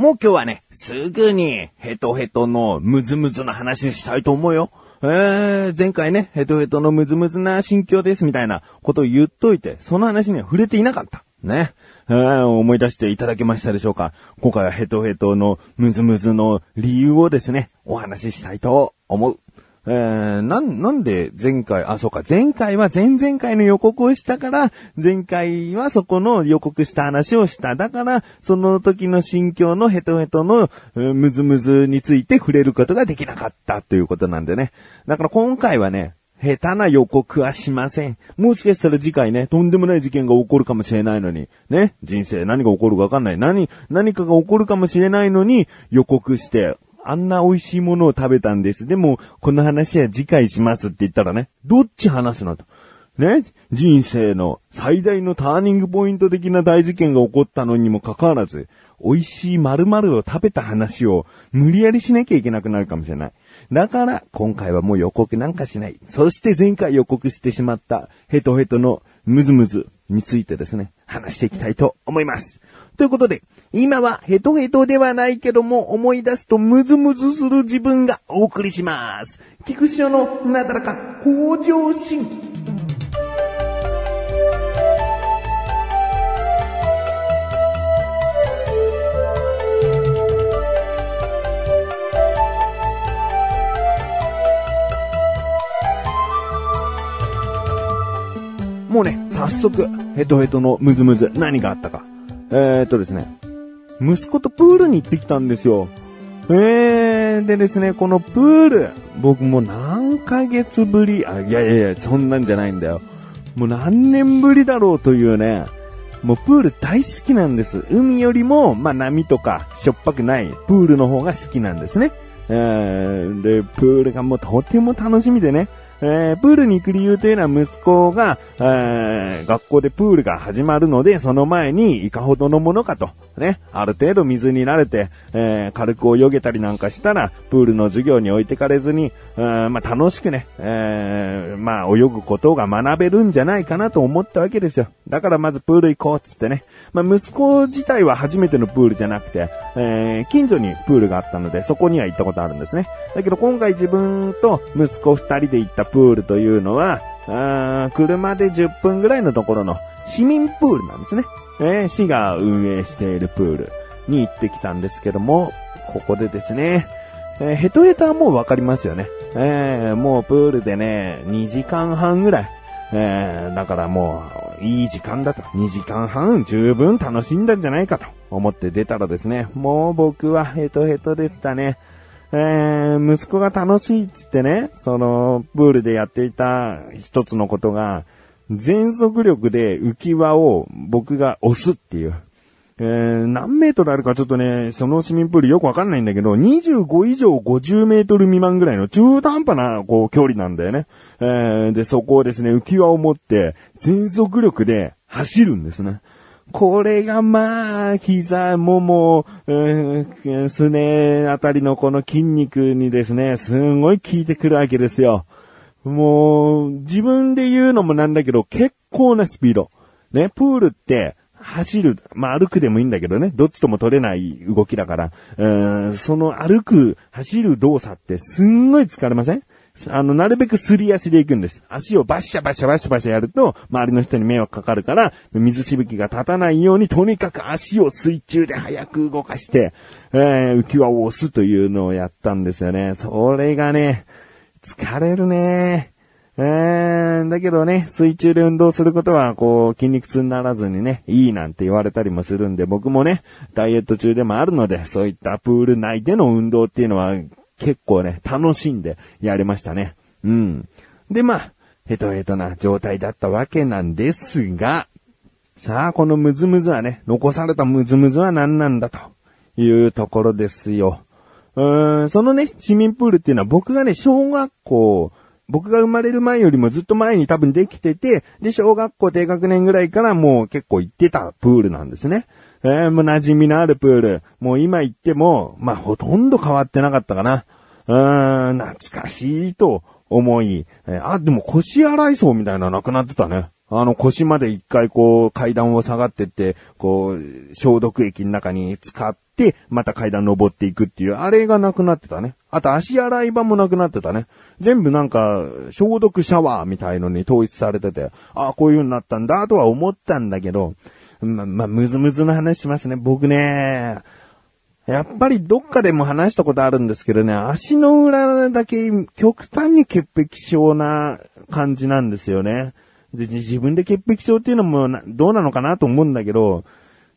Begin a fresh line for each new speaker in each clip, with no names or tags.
もう今日はね、すぐにヘトヘトのムズムズの話したいと思うよ。えー、前回ね、ヘトヘトのムズムズな心境ですみたいなことを言っといて、その話には触れていなかった。ね。えー、思い出していただけましたでしょうか今回はヘトヘトのムズムズの理由をですね、お話ししたいと思う。えー、なん、なんで前回、あ、そうか、前回は前々回の予告をしたから、前回はそこの予告した話をした。だから、その時の心境のヘトヘトの、ムズムズについて触れることができなかったということなんでね。だから今回はね、下手な予告はしません。もしかしたら次回ね、とんでもない事件が起こるかもしれないのに、ね、人生何が起こるかわかんない。何、何かが起こるかもしれないのに予告して、あんな美味しいものを食べたんです。でも、この話は次回しますって言ったらね、どっち話すのと。ね人生の最大のターニングポイント的な大事件が起こったのにもかかわらず、美味しい〇〇を食べた話を無理やりしなきゃいけなくなるかもしれない。だから、今回はもう予告なんかしない。そして前回予告してしまったヘトヘトのムズムズについてですね、話していきたいと思います。ということで、今はヘトヘトではないけども思い出すとムズムズする自分がお送りします。菊池のなだらか向上心。もうね、早速、ヘトヘトのムズムズ何があったか。えー、っとですね、息子とプールに行ってきたんですよ。えー、でですね、このプール、僕も何ヶ月ぶり、あ、いやいやいや、そんなんじゃないんだよ。もう何年ぶりだろうというね、もうプール大好きなんです。海よりも、まあ波とかしょっぱくないプールの方が好きなんですね。えー、で、プールがもうとても楽しみでね。えー、プールに行く理由というのは息子が、えー、学校でプールが始まるので、その前にいかほどのものかと。ね、ある程度水に慣れて、えー、軽く泳げたりなんかしたら、プールの授業に置いてかれずに、まあ、楽しくね、えー、まあ、泳ぐことが学べるんじゃないかなと思ったわけですよ。だからまずプール行こうっつってね。まあ、息子自体は初めてのプールじゃなくて、えー、近所にプールがあったので、そこには行ったことあるんですね。だけど今回自分と息子二人で行ったプールというのは、あ車で10分ぐらいのところの市民プールなんですね。えー、市が運営しているプールに行ってきたんですけども、ここでですね、えー、ヘトヘトはもうわかりますよね。えー、もうプールでね、2時間半ぐらい。えー、だからもう、いい時間だと。2時間半十分楽しんだんじゃないかと思って出たらですね、もう僕はヘトヘトでしたね。えー、息子が楽しいっつってね、その、プールでやっていた一つのことが、全速力で浮き輪を僕が押すっていう。えー、何メートルあるかちょっとね、その市民プールよくわかんないんだけど、25以上50メートル未満ぐらいの中途半端な、こう、距離なんだよね。えー、で、そこをですね、浮き輪を持って、全速力で走るんですね。これがまあ、膝、もも、すねあたりのこの筋肉にですね、すんごい効いてくるわけですよ。もう、自分で言うのもなんだけど、結構なスピード。ね、プールって、走る、まあ歩くでもいいんだけどね、どっちとも取れない動きだから、うん、その歩く、走る動作ってすんごい疲れません？あの、なるべくすり足で行くんです。足をバシャバシャバシャバシャやると、周りの人に迷惑かかるから、水しぶきが立たないように、とにかく足を水中で早く動かして、えー、浮き輪を押すというのをやったんですよね。それがね、疲れるね。えー、だけどね、水中で運動することは、こう、筋肉痛にならずにね、いいなんて言われたりもするんで、僕もね、ダイエット中でもあるので、そういったプール内での運動っていうのは、結構ね、楽しんでやれましたね。うん。で、まあ、ヘトヘトな状態だったわけなんですが、さあ、このムズムズはね、残されたムズムズは何なんだというところですよ。うん、そのね、市民プールっていうのは僕がね、小学校、僕が生まれる前よりもずっと前に多分できてて、で、小学校低学年ぐらいからもう結構行ってたプールなんですね。えー、もう馴染みのあるプール。もう今行っても、まあ、ほとんど変わってなかったかな。うーん、懐かしいと思い、えー、あ、でも腰洗い槽みたいなのなくなってたね。あの腰まで一回こう階段を下がってって、こう消毒液の中に使っ、て、また階段登っていくっていう、あれがなくなってたね。あと足洗い場もなくなってたね。全部なんか、消毒シャワーみたいのに統一されてて、ああ、こういう風になったんだとは思ったんだけど、ま、まあ、むずむずの話しますね。僕ね、やっぱりどっかでも話したことあるんですけどね、足の裏だけ極端に潔癖症な感じなんですよね。で自分で潔癖症っていうのもどうなのかなと思うんだけど、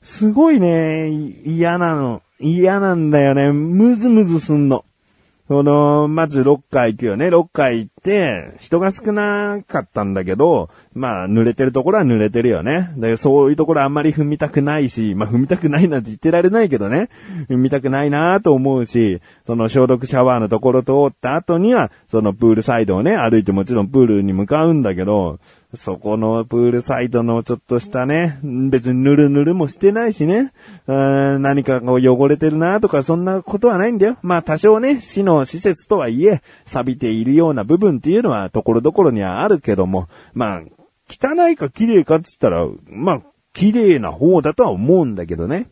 すごいね、嫌なの。嫌なんだよね。ムズムズすんの。その、まずロッカー行くよね。ロッカー行、人が少なかったんだけど、まあ、濡れてるところは濡れてるよね。だからそういうところあんまり踏みたくないし、まあ踏みたくないなんて言ってられないけどね。踏みたくないなと思うし、その消毒シャワーのところ通った後には、そのプールサイドをね、歩いてもちろんプールに向かうんだけど、そこのプールサイドのちょっとしたね、別にぬるぬるもしてないしね、何かこう汚れてるなとかそんなことはないんだよ。まあ多少ね、市の施設とはいえ、錆びているような部分っていうのはところどころにはあるけども、まあ、汚いか綺麗かって言ったら、まあ、綺麗な方だとは思うんだけどね。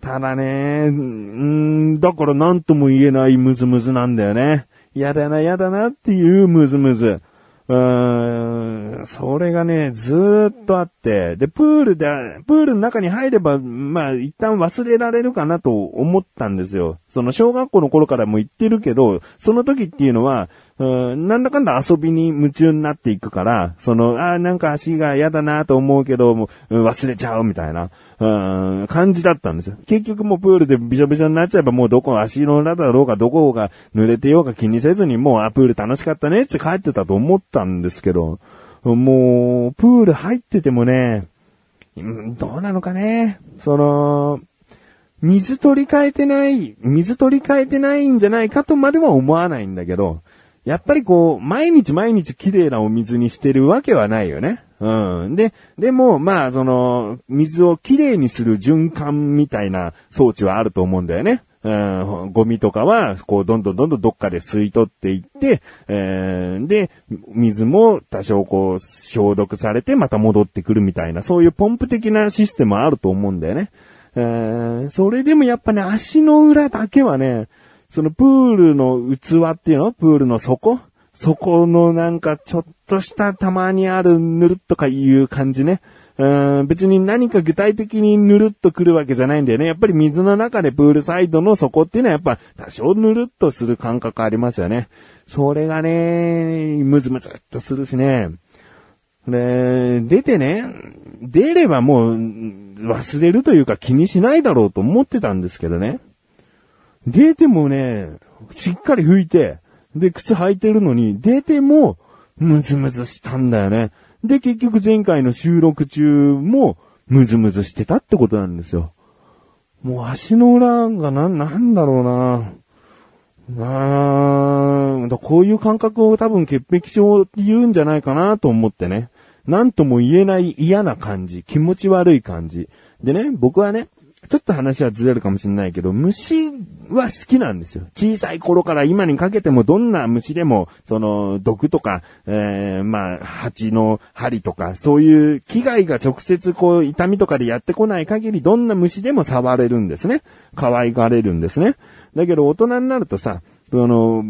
ただね、うん、だから何とも言えないムズムズなんだよね。やだな、やだなっていうムズムズ。うーん、それがね、ずーっとあって、で、プールで、プールの中に入れば、まあ、一旦忘れられるかなと思ったんですよ。その小学校の頃からも言ってるけど、その時っていうのは、うん、なんだかんだ遊びに夢中になっていくから、その、ああなんか足が嫌だなと思うけど、もう忘れちゃうみたいな。うん、感じだったんですよ。結局もうプールでびしょびしょになっちゃえばもうどこ足の裏だろうがどこが濡れてようか気にせずにもうあ、プール楽しかったねって帰ってたと思ったんですけど、もう、プール入っててもね、うんどうなのかね。その、水取り替えてない、水取り替えてないんじゃないかとまでは思わないんだけど、やっぱりこう、毎日毎日綺麗なお水にしてるわけはないよね。うん。で、でも、まあ、その、水をきれいにする循環みたいな装置はあると思うんだよね。うん、ゴミとかは、こう、どんどんどんどんどっかで吸い取っていって、えー、で、水も多少こう、消毒されてまた戻ってくるみたいな、そういうポンプ的なシステムはあると思うんだよね。えー、それでもやっぱね、足の裏だけはね、そのプールの器っていうの？プールの底？そこのなんかちょっとしたたまにあるぬるっとかいう感じね。うん別に何か具体的にぬるっとくるわけじゃないんだよね。やっぱり水の中でプールサイドの底っていうのはやっぱ多少ぬるっとする感覚ありますよね。それがね、ムズムズっとするしね。で、出てね、出ればもう忘れるというか気にしないだろうと思ってたんですけどね。出てもね、しっかり拭いて、で、靴履いてるのに、出ても、ムズムズしたんだよね。で、結局前回の収録中も、ムズムズしてたってことなんですよ。もう足の裏がな、なんだろうなあーこういう感覚を多分潔癖症って言うんじゃないかなと思ってね。なんとも言えない嫌な感じ、気持ち悪い感じ。でね、僕はね、ちょっと話はずれるかもしれないけど、虫は好きなんですよ。小さい頃から今にかけてもどんな虫でも、その、毒とか、えー、まあ、蜂の針とか、そういう危害が直接こう、痛みとかでやってこない限り、どんな虫でも触れるんですね。可愛がれるんですね。だけど大人になるとさ、その、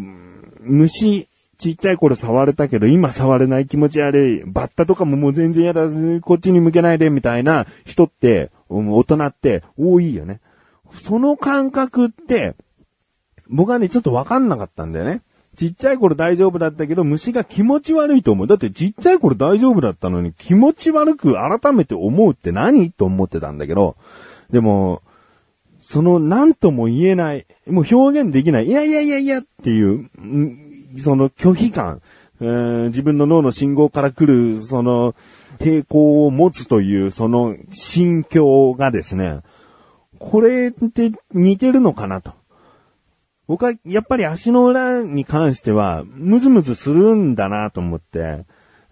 虫、ちっちゃい頃触れたけど、今触れない気持ち悪い。バッタとかももう全然やだ、こっちに向けないで、みたいな人って、大人って多いよね。その感覚って、僕はね、ちょっとわかんなかったんだよね。ちっちゃい頃大丈夫だったけど、虫が気持ち悪いと思う。だってちっちゃい頃大丈夫だったのに気持ち悪く改めて思うって何？と思ってたんだけど、でも、その何とも言えない、もう表現できない、いやいやいやいやっていう、その拒否感、えー、自分の脳の信号から来る、その、抵抗を持つという、その心境がですね、これって似てるのかなと。僕はやっぱり足の裏に関しては、ムズムズするんだなと思って。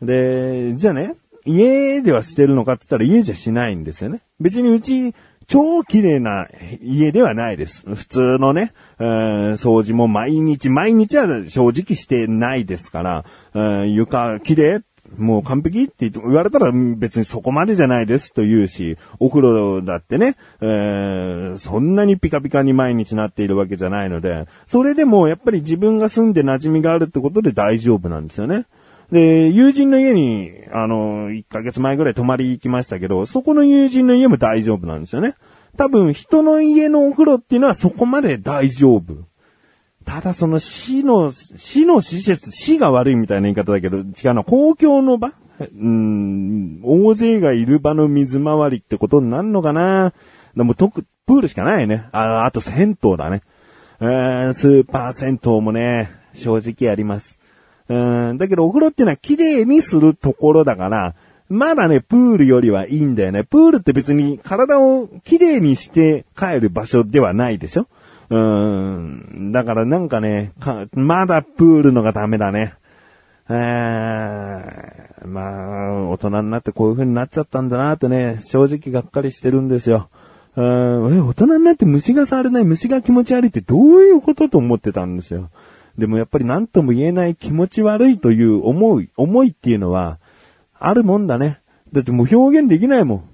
で、じゃあね、家ではしてるのかって言ったら家じゃしないんですよね。別にうち、超綺麗な家ではないです。普通のね、えー、掃除も毎日、毎日は正直してないですから、えー、床綺麗もう完璧って言われたら別にそこまでじゃないですと言うし、お風呂だってね、えー、そんなにピカピカに毎日なっているわけじゃないので、それでもやっぱり自分が住んで馴染みがあるってことで大丈夫なんですよね。で、友人の家に、あの、1ヶ月前ぐらい泊まり行きましたけど、そこの友人の家も大丈夫なんですよね。多分、人の家のお風呂っていうのはそこまで大丈夫。ただその市の、市の施設、市が悪いみたいな言い方だけど、違うな、公共の場？うん、大勢がいる場の水回りってことになるのかな？でも特、プールしかないね。あ、あと銭湯だね。えー、スーパー銭湯もね、正直あります。うん、だけどお風呂っていうのは綺麗にするところだから、まだね、プールよりはいいんだよね。プールって別に体を綺麗にして帰る場所ではないでしょうん。だからなんかね、かまだプールのがダメだね。え、まあ、大人になってこういう風になっちゃったんだなってね、正直がっかりしてるんですよ。うん、え、大人になって虫が触れない、虫が気持ち悪いってどういうことと思ってたんですよ。でもやっぱり何とも言えない気持ち悪いという思い、思いっていうのは、あるもんだね。だってもう表現できないも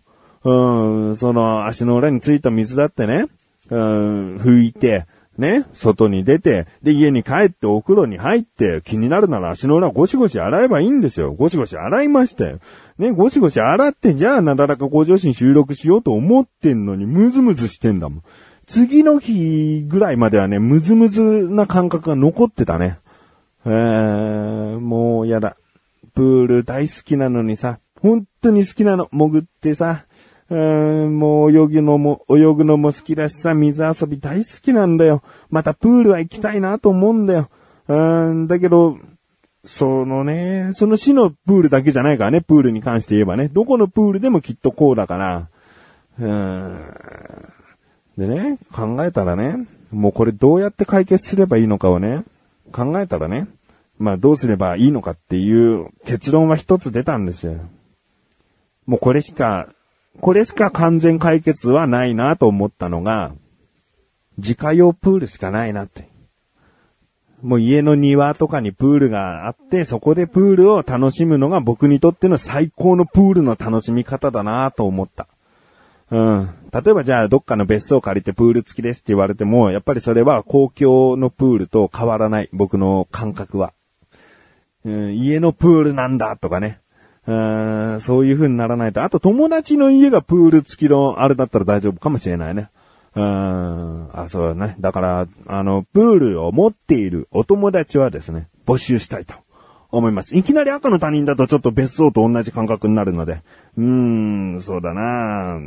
ん。うん、その足の裏についた水だってね、うん、拭いて、ね、外に出て、で、家に帰ってお風呂に入って、気になるなら足の裏ゴシゴシ洗えばいいんですよ。ゴシゴシ洗いましたよ。ね、ゴシゴシ洗って、じゃあなだらか向上心収録しようと思ってんのに、ムズムズしてんだもん。次の日ぐらいまではね、ムズムズな感覚が残ってたね。えー、もうやだ。プール大好きなのにさ、本当に好きなの。潜ってさ、うーん、もう泳ぐのも、泳ぐのも好きだしさ、水遊び大好きなんだよ。またプールは行きたいなと思うんだよ。うん、だけど、そのね、その市のプールだけじゃないからね、プールに関して言えばね。どこのプールでもきっとこうだから。うーん。でね、考えたらね、もうこれどうやって解決すればいいのかをね、考えたらね、まあどうすればいいのかっていう結論は一つ出たんですよ。もうこれしか、これしか完全解決はないなと思ったのが、自家用プールしかないなって。もう家の庭とかにプールがあって、そこでプールを楽しむのが僕にとっての最高のプールの楽しみ方だなと思った。うん。例えばじゃあどっかの別荘借りてプール付きですって言われても、やっぱりそれは公共のプールと変わらない。僕の感覚は。うん、家のプールなんだとかね。うん、そういう風にならないと。あと友達の家がプール付きのあれだったら大丈夫かもしれないね。うん、あ、そうだね。だから、あの、プールを持っているお友達はですね、募集したいと思います。いきなり赤の他人だとちょっと別荘と同じ感覚になるので。うーん、そうだな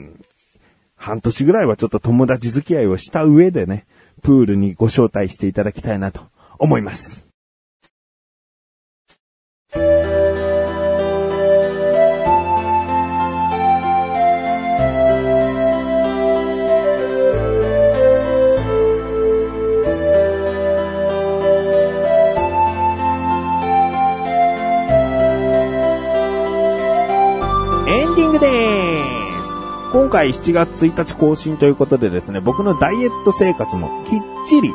半年ぐらいはちょっと友達付き合いをした上でね、プールにご招待していただきたいなと思います。エンディングです。今回7月1日更新ということでですね、僕のダイエット生活もきっちり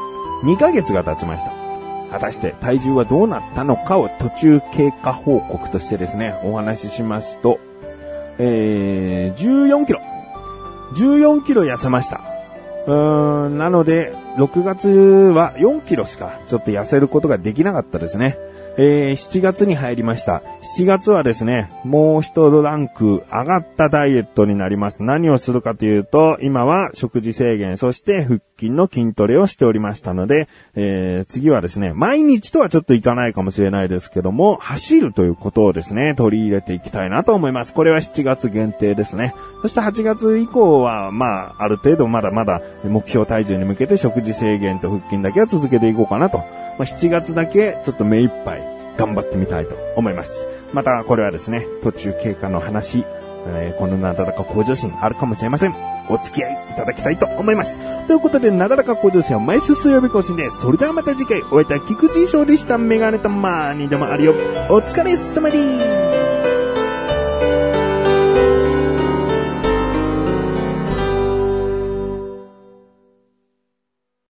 2ヶ月が経ちました。果たして体重はどうなったのかを途中経過報告としてですね、お話ししますと、えー、14キロ。14キロ痩せました。うーん、なので、6月は4キロしかちょっと痩せることができなかったですね。えー、7月に入りました。7月はですね、もう一ランク上がったダイエットになります。何をするかというと、今は食事制限、そして腹筋の筋トレをしておりましたので、えー、次はですね、毎日とはちょっといかないかもしれないですけども、走るということをですね、取り入れていきたいなと思います。これは7月限定ですね。そして8月以降は、まあ、ある程度まだまだ目標体重に向けて食事制限と腹筋だけは続けていこうかなと。まあ、7月だけちょっと目いっぱい頑張ってみたいと思います。また、これはですね、途中経過の話、えー、このなだらか向上心あるかもしれません。お付き合いいただきたいと思います。ということで、なだらか向上心は毎週水曜日更新です。それではまた次回、お会いいた菊池勝利したメガネとマーニでもあるよ。お疲れ様です。